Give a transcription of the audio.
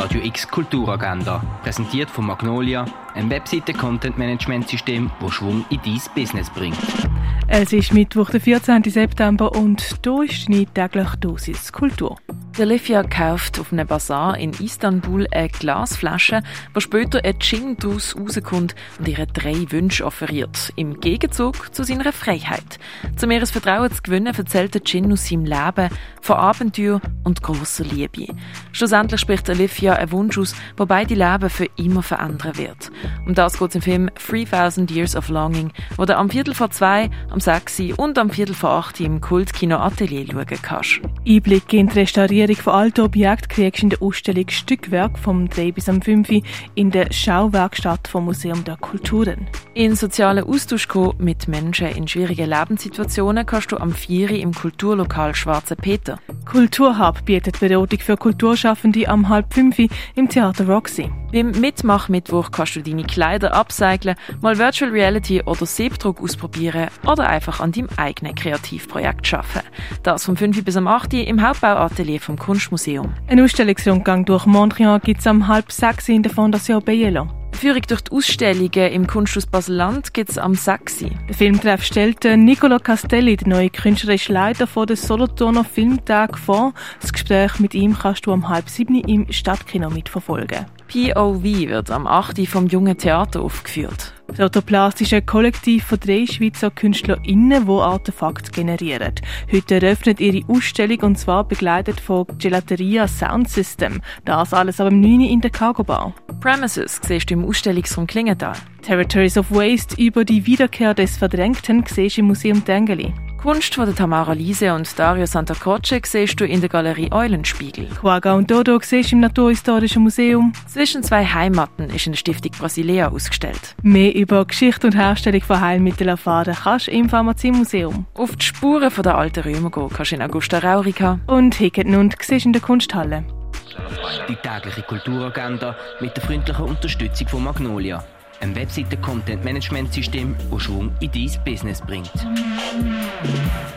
Radio X Kulturagenda, präsentiert von Magnolia, ein Webseite-Content-Management-System, das Schwung in dein Business bringt. Es ist Mittwoch, der 14. September und hier ist die tägliche Dosis Kultur. Olivia kauft auf einem Bazar in Istanbul eine Glasflasche, wo später ein Gin daraus rauskommt und ihr drei Wünsche offeriert, im Gegenzug zu seiner Freiheit. Um ihr Vertrauen zu gewinnen, erzählt der Gin aus seinem Leben, von Abenteuer und grosser Liebe. Schlussendlich spricht Olivia einen Wunsch aus, der beide Leben für immer verändern wird. Um das geht es im Film 3000 Years of Longing, wo du am Viertel vor zwei, am sechs und am Viertel vor acht im Kultkino Atelier schauen kannst. Einblick in die Restaurierung von alten Objekten kriegst du in der Ausstellung Stückwerk vom 3 bis am 5 in der Schauwerkstatt vom Museum der Kulturen. In sozialen Austausch mit Menschen in schwierigen Lebenssituationen kannst du am 4 im Kulturlokal Schwarze Peter. Kulturhub bietet Beratung für Kulturschaffende am halb 5 im Theater Roxy. Beim Mitmachmittwoch kannst du deine Kleider upcyclen, mal Virtual Reality oder Siebdruck ausprobieren oder einfach an deinem eigenen Kreativprojekt arbeiten. Das vom 5 bis am 8 im Hauptbauatelier vom Kunstmuseum. Ein Ausstellungsrundgang durch Montreal gibt es am halb 6 in der Fondation Bielo. Führung durch die Ausstellungen im Kunsthaus Basel-Land gibt es am 6. Der Filmtreff stellt Nicola Castelli, der neue künstlerische Leiter von der Solothurner Filmtag, vor. Das Gespräch mit ihm kannst du am halb 7 im Stadtkino mitverfolgen. POV wird am 8. vom Jungen Theater aufgeführt. Das Autoplast ist ein Kollektiv von drei Schweizer KünstlerInnen, die Artefakte generieren. Heute eröffnet ihre Ausstellung und zwar begleitet von Gelateria Sound System. Das alles aber am 9. in der Cargo Bar. Premises siehst du im Ausstellungsraum Klingenthal. Territories of Waste über die Wiederkehr des Verdrängten siehst du im Museum Dengeli. Kunst von Tamara Liese und Dario Santacroce siehst du in der Galerie Eulenspiegel. Quagga und Dodo siehst du im Naturhistorischen Museum. Zwischen zwei Heimaten ist in der Stiftung Brasilea ausgestellt. Mehr über Geschichte und Herstellung von Heilmitteln erfahren kannst du im Pharmaziemuseum. Auf die Spuren der alten Römer gehen kannst du in Augusta Raurica. Und Hicken und siehst in der Kunsthalle. Die tägliche Kulturagenda mit der freundlichen Unterstützung von Magnolia ein Webseite-Content-Management-System, das Schwung in dein Business bringt. Mm-hmm.